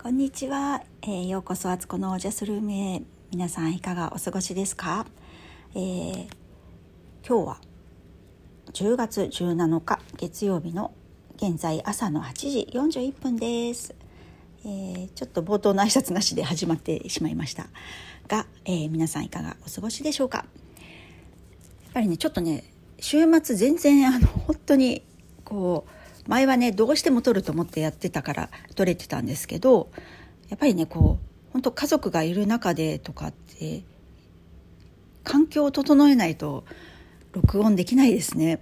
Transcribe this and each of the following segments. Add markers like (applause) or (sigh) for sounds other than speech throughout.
こんにちは、えー、ようこそあつこのオージャスルームへ皆さんいかがお過ごしですか、えー、今日は10月17日月曜日の現在朝の8時41分です、えー、ちょっと冒頭の挨拶なしで始まってしまいました。が、えー、皆さんいかがお過ごしでしょうか？やっぱりねちょっとね週末全然あの本当にこう前はねどうしても撮ると思ってやってたから撮れてたんですけどやっぱりねこう本当家族がいる中でとかって環境を整えないと録音できないですね。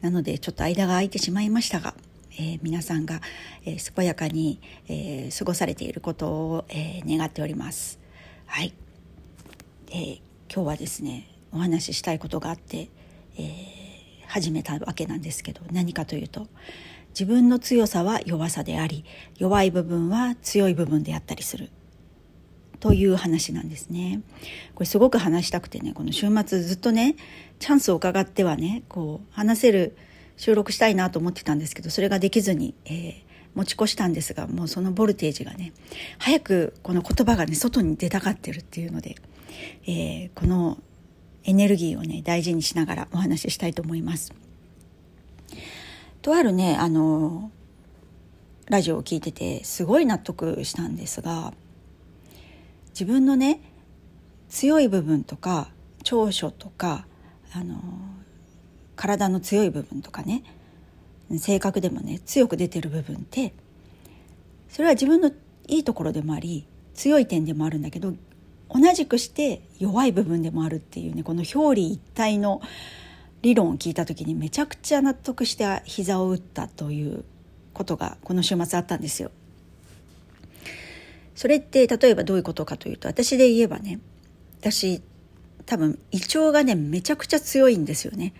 なのでちょっと間が空いてしまいましたが、えー、皆さんが、えー、健やかに、えー、過ごされていることを、え願っております。はい、え今日はですねお話ししたいことがあって、え始めたわけなんですけど何かというと自分の強さは弱さであり弱い部分は強い部分であったりするという話なんですね。これすごく話したくてねこの週末ずっとねチャンスを伺ってはねこう話せる収録したいなと思ってたんですけどそれができずに、えー、持ち越したんですがもうそのボルテージがね早くこの言葉がね外に出たがってるっていうので、えー、このエネルギーをね大事にしながらお話ししたいと思います。とあるねあのラジオを聞いててすごい納得したんですが自分のね強い部分とか長所とかあの体の強い部分とかね性格でもね強く出てる部分ってそれは自分のいいところでもあり強い点でもあるんだけど同じくして弱い部分でもあるっていうねこの表裏一体の理論を聞いた時にめちゃくちゃ納得して膝を打ったということがこの週末あったんですよ。それって例えばどういうことかというと私で言えばね私多分胃腸がねめちゃくちゃ強いんですよね。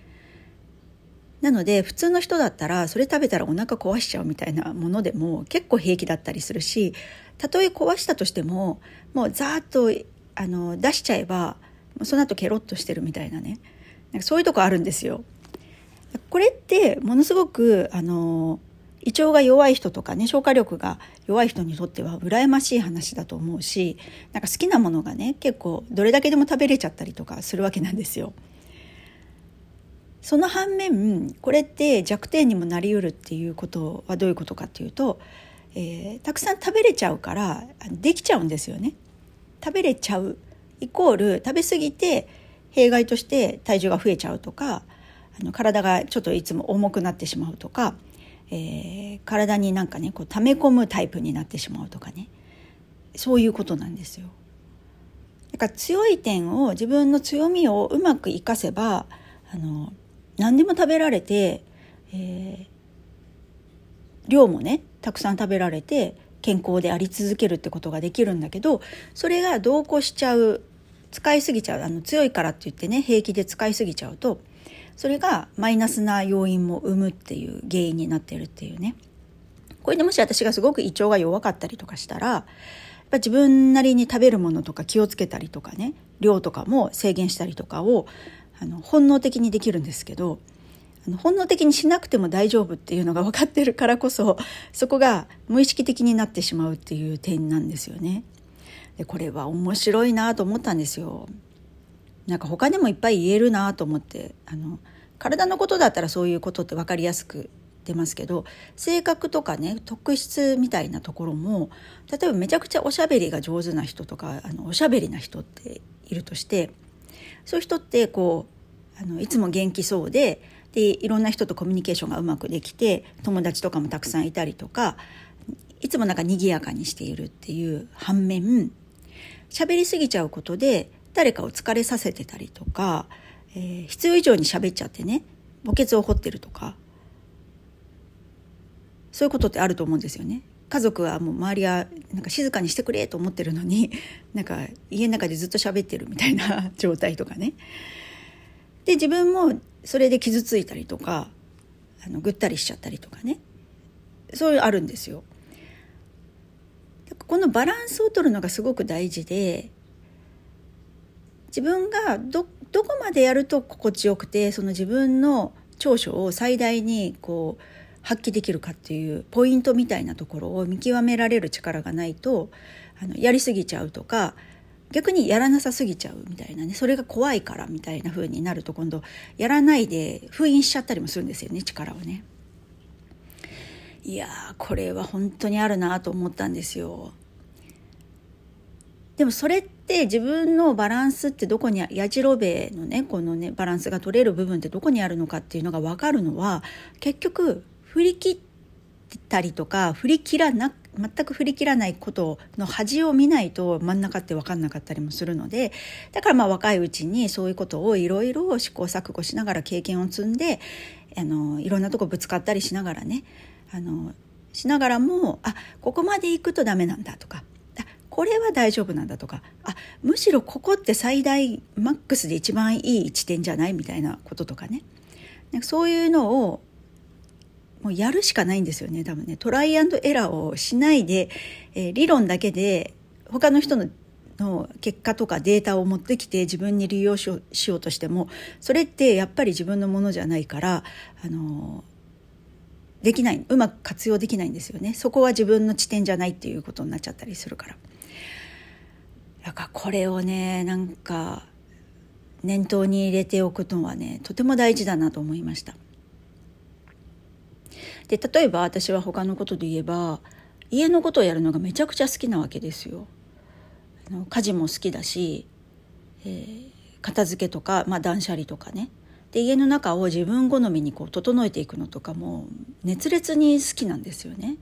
なので普通の人だったらそれ食べたらお腹壊しちゃうみたいなものでも結構平気だったりするしたとえ壊したとしてももうざーっとあの出しちゃえばその後ケロッとしてるみたいなねなんかそういうとこあるんですよ。これってものすごくあの胃腸が弱い人とかね消化力が弱い人にとっては羨ましい話だと思うしなんか好きなものがね結構どれだけでも食べれちゃったりとかするわけなんですよ。その反面これって弱点にもなりうるっていうことはどういうことかっていうと、えー、たくさん食べれちゃうからできちゃうんですよね。食べれちゃうイコール食べ過ぎて弊害として体重が増えちゃうとかあの体がちょっといつも重くなってしまうとか、えー、体になんかねこう溜め込むタイプになってしまうとかねそういうことなんですよ。だから強い点を自分の強みをうまく生かせばあの何でも食べられて、えー、量もねたくさん食べられて健康であり続けるってことができるんだけどそれが同行しちゃう使いすぎちゃうあの強いからって言ってね平気で使いすぎちゃうとそれがマイナスな要因も生むっていう原因になってるっていうねこれでもし私がすごく胃腸が弱かったりとかしたらやっぱ自分なりに食べるものとか気をつけたりとかね量とかも制限したりとかをあの本能的にできるんですけどあの本能的にしなくても大丈夫っていうのが分かってるからこそそこが無意識的になってしまうっていう点なんですよね。でこれは面白いなと思ったんですよ。なんか他にもいっぱい言えるなと思ってあの体のことだったらそういうことって分かりやすく出ますけど性格とかね特質みたいなところも例えばめちゃくちゃおしゃべりが上手な人とかあのおしゃべりな人っているとしてそういう人ってこうあのいつも元気そうででいろんな人とコミュニケーションがうまくできて友達とかもたくさんいたりとかいつもなんか賑やかにしているっていう反面喋りすぎちゃうことで誰かを疲れさせてたりとか、えー、必要以上に喋っちゃってね墓穴を掘ってるとかそういうことってあると思うんですよね。家族はもう周りはなんか静かにしてくれと思ってるのに (laughs) なんか家の中でずっと喋ってるみたいな (laughs) 状態とかね。で自分もそれで傷ついたりとかあのぐったりしちゃったりとかねそういうあるんですよ。このバランスを取るのがすごく大事で自分がどどこまでやると心地よくてその自分の長所を最大にこう発揮できるかっていうポイントみたいなところを見極められる力がないとあのやりすぎちゃうとか逆にやらなさすぎちゃうみたいなねそれが怖いからみたいな風になると今度やらないで封印しちゃったりもするんですよね力をね。いやこれは本当にあるなと思ったんですよ。でもそれって自分のバランスってどこにやじろべえのねこのねバランスが取れる部分ってどこにあるのかっていうのが分かるのは結局振り切ったりとか振り切らな全く振り切らないことの恥を見ないと真ん中って分かんなかったりもするのでだからまあ若いうちにそういうことをいろいろ試行錯誤しながら経験を積んであのいろんなとこぶつかったりしながらねあのしながらもあここまで行くとダメなんだとかあこれは大丈夫なんだとかあむしろここって最大マックスで一番いい地点じゃないみたいなこととかね。なんかそういうのをもうやるしかないんですよね多分ね。トライアンドエラーをしないで、えー、理論だけで他の人のの結果とかデータを持ってきて自分に利用しようとしてもそれってやっぱり自分のものじゃないからあのできないうまく活用できないんですよねそこは自分の地点じゃないっていうことになっちゃったりするから。だからこれをねなんか念頭に入れておくのはねとても大事だなと思いました。で例えば私は他のことで言えば家のことをやるのがめちゃくちゃ好きなわけですよ。あの家事も好きだし、えー、片付けとか、まあ、断捨離とかねで家の中を自分好みにこう整えていくのとかも熱烈に好きなんですよね。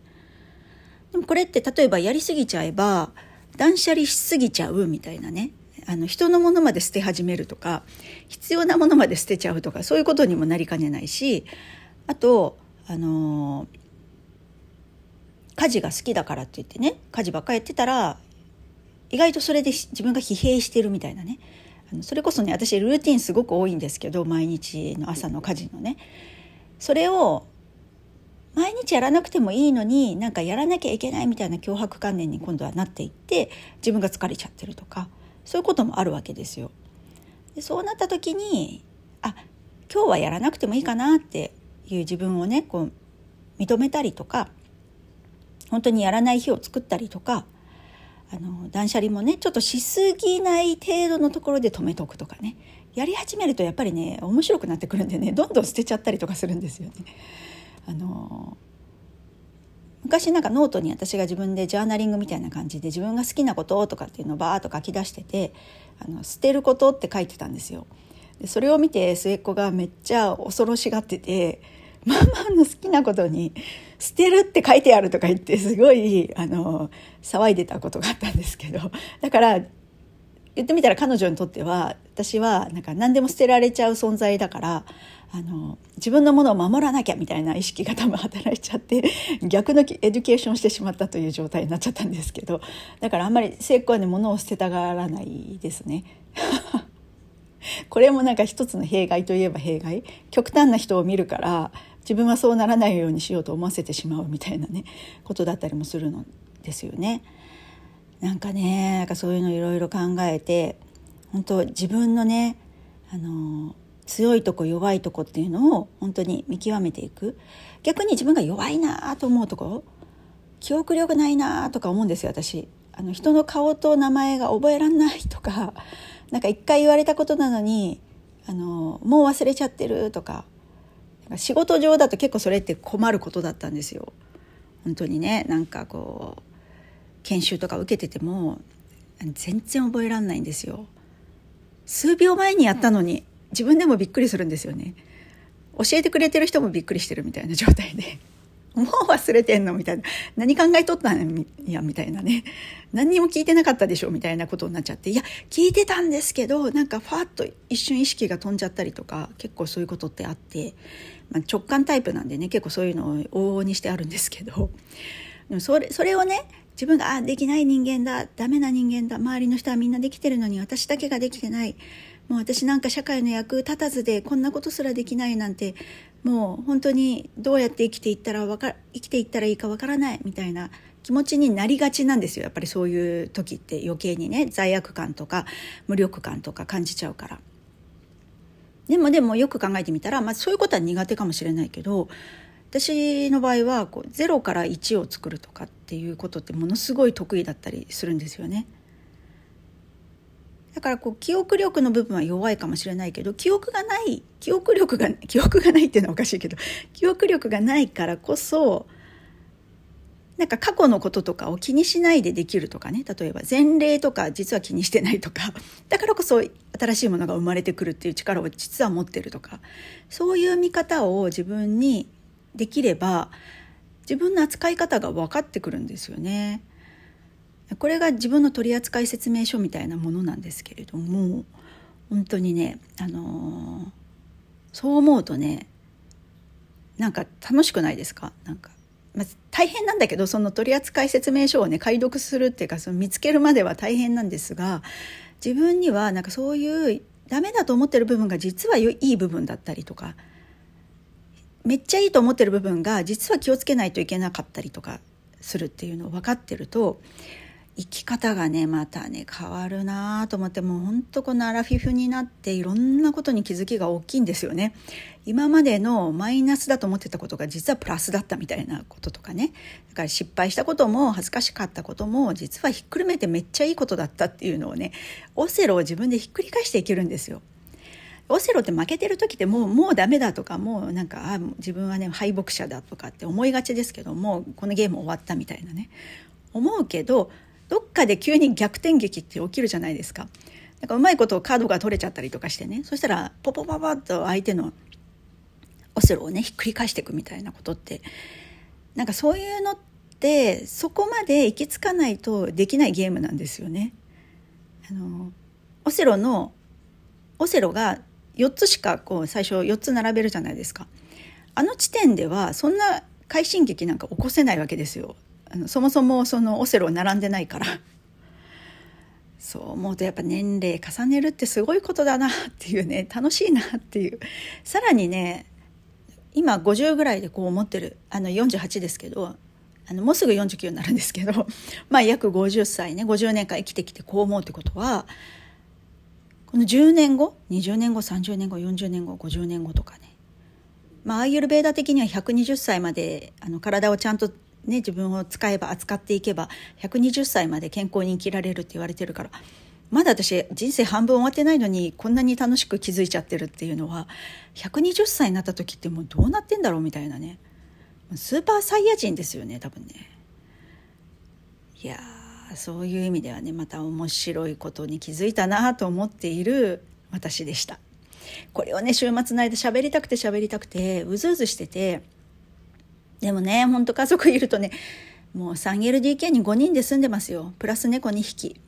でもこれって例えばやりすぎちゃえば断捨離しすぎちゃうみたいなねあの人のものまで捨て始めるとか必要なものまで捨てちゃうとかそういうことにもなりかねないしあとあの家事が好きだからって言ってね家事ばっかやってたら意外とそれで自分が疲弊してるみたいなねそれこそね私ルーティンすごく多いんですけど毎日の朝の家事のねそれを毎日やらなくてもいいのになんかやらなきゃいけないみたいな脅迫観念に今度はなっていって自分が疲れちゃってるとかそういうこともあるわけですよ。でそうなった時にあ今日はやらなくてもいいかなっていう自分をねこう認めたりとか本当にやらない日を作ったりとかあの断捨離もねちょっとしすぎない程度のところで止めとくとかねやり始めるとやっぱりね面白くなってくるんでねどんどん捨てちゃったりとかするんですよね。あの昔なんかノートに私が自分でジャーナリングみたいな感じで自分が好きなこととかっていうのをバーッと書き出しててあの捨てることって書いてたんですよ。でそれを見て末っ子がめっちゃ恐ろしがっててママの好きなことに「捨てる」って書いてあるとか言ってすごいあの騒いでたことがあったんですけど。だから言ってみたら彼女にとっては私はなんか何でも捨てられちゃう存在だからあの自分のものを守らなきゃみたいな意識が多分働いちゃって逆の education してしまったという状態になっちゃったんですけど。だからあんまり末っ子はね物を捨てたがらないですね。(laughs) これもなんか一つの弊害といえば弊害。極端な人を見るから自分はそうならないようにしようと思わせてしまうみたいなねことだったりもするのですよね。なんかねなんかそういうのいろいろ考えて本当自分のねあの強いとこ弱いとこっていうのを本当に見極めていく逆に自分が弱いなと思うとこ記憶力ないなとか思うんですよ私あの人の顔と名前が覚えらんないとかなんか一回言われたことなのにあのもう忘れちゃってるとか仕事上だと結構それって困ることだったんですよ。本当にねなんかこう研修とか受けてても全然覚えらんないんですよ。数秒前にやったのに自分でもびっくりするんですよね。教えてくれてる人もびっくりしてるみたいな状態で。もう忘れてんのみたいな。何考えとったんやみたいなね。何にも聞いてなかったでしょみたいなことになっちゃって。いや聞いてたんですけどなんかファッと一瞬意識が飛んじゃったりとか結構そういうことってあって、まあ、直感タイプなんでね結構そういうのを往々にしてあるんですけど。でもそれそれをね自分があできない人間だダメな人間だ周りの人はみんなできてるのに私だけができてない。もう私なんか社会の役立たずでこんなことすらできないなんてもう本当にどうやって生きていったらか生きていったらいいかわからないみたいな気持ちになりがちなんですよやっぱりそういう時って余計にね罪悪感とか無力感とか感じちゃうから。でもでもよく考えてみたら、まあ、そういうことは苦手かもしれないけど私の場合はこう0から1を作るとかっていうことってものすごい得意だったりするんですよね。からこう記憶力の部分は弱いかもしれないけど記憶がない記憶力が記憶がないっていうのはおかしいけど記憶力がないからこそなんか過去のこととかを気にしないでできるとかね。例えば前例とか実は気にしてないとか。だからこそ新しいものが生まれてくるっていう力を実は持ってるとか。そういう見方を自分にできれば自分の扱い方が分かってくるんですよね。これが自分の取扱説明書みたいなものなんですけれども本当にね、あのー、そう思うとねなんか楽しくないですか？なんか、まあ、大変なんだけどその取扱説明書をね解読するっていうかその見つけるまでは大変なんですが自分にはなんかそういうダメだと思ってる部分が実はいい部分だったりとかめっちゃいいと思ってる部分が実は気をつけないといけなかったりとかするっていうのを分かってると生き方がねまたね変わるなと思ってもうほんとこのアラフィフになっていろんなことに気づきが大きいんですよね。今までのマイナスだと思ってたことが実はプラスだったみたいなこととかねだから失敗したことも恥ずかしかったことも実はひっくるめてめっちゃいいことだったっていうのをねオセロを自分でひっくり返していけるんですよ。オセロって負けてる時ってもうもうダメだとかもうなんかあ自分はね敗北者だとかって思いがちですけどもこのゲーム終わったみたいなね思うけどどっかで急に逆転劇って起きるじゃないですか。なんかうまいことカードが取れちゃったりとかしてねそしたらポポポポッと相手のオセロをねひっくり返していくみたいなことってなんかそういうのってそこまで行き着かないとできないゲームなんですよね。あのオセロのオセロが4つしかこう最初4つ並べるじゃないですか。あの地点ではそんな快進撃なんか起こせないわけですよ。あのそもそもそのオセロ並んでないから。そう思うとやっぱ年齢重ねるってすごいことだなっていうね楽しいなっていう。さらにね今50ぐらいでこう思ってる。あの48ですけどあのもうすぐ49になるんですけど (laughs) まあ約50歳ね50年間生きてきてこう思うってことはこの10年後20年後30年後40年後50年後とかね。まあアーユルベーダ的には120歳まであの体をちゃんとね、自分を使えば扱っていけば120歳まで健康に生きられるって言われてるからまだ私人生半分終わってないのにこんなに楽しく気づいちゃってるっていうのは120歳になった時ってもうどうなってんだろうみたいなねスーパーサイヤ人ですよね多分ね。いやそういう意味ではねまた面白いことに気づいたなと思っている私でした。これをね週末の間喋りたくて喋りたくてうずうずしててでもね、ほんと家族いるとね、もう 3LDK に5人で住んでますよ。プラス猫2匹。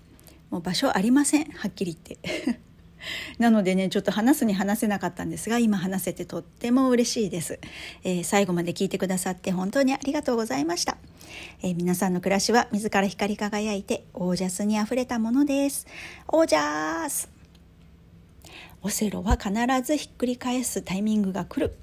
もう場所ありません。はっきり言って。(laughs) なのでね、ちょっと話すに話せなかったんですが、今話せてとっても嬉しいです。えー、最後まで聞いてくださって本当にありがとうございました。えー、皆さんの暮らしは自ら光り輝いてオージャスにあふれたものです。オージャースオセロは必ずひっくり返すタイミングが来る。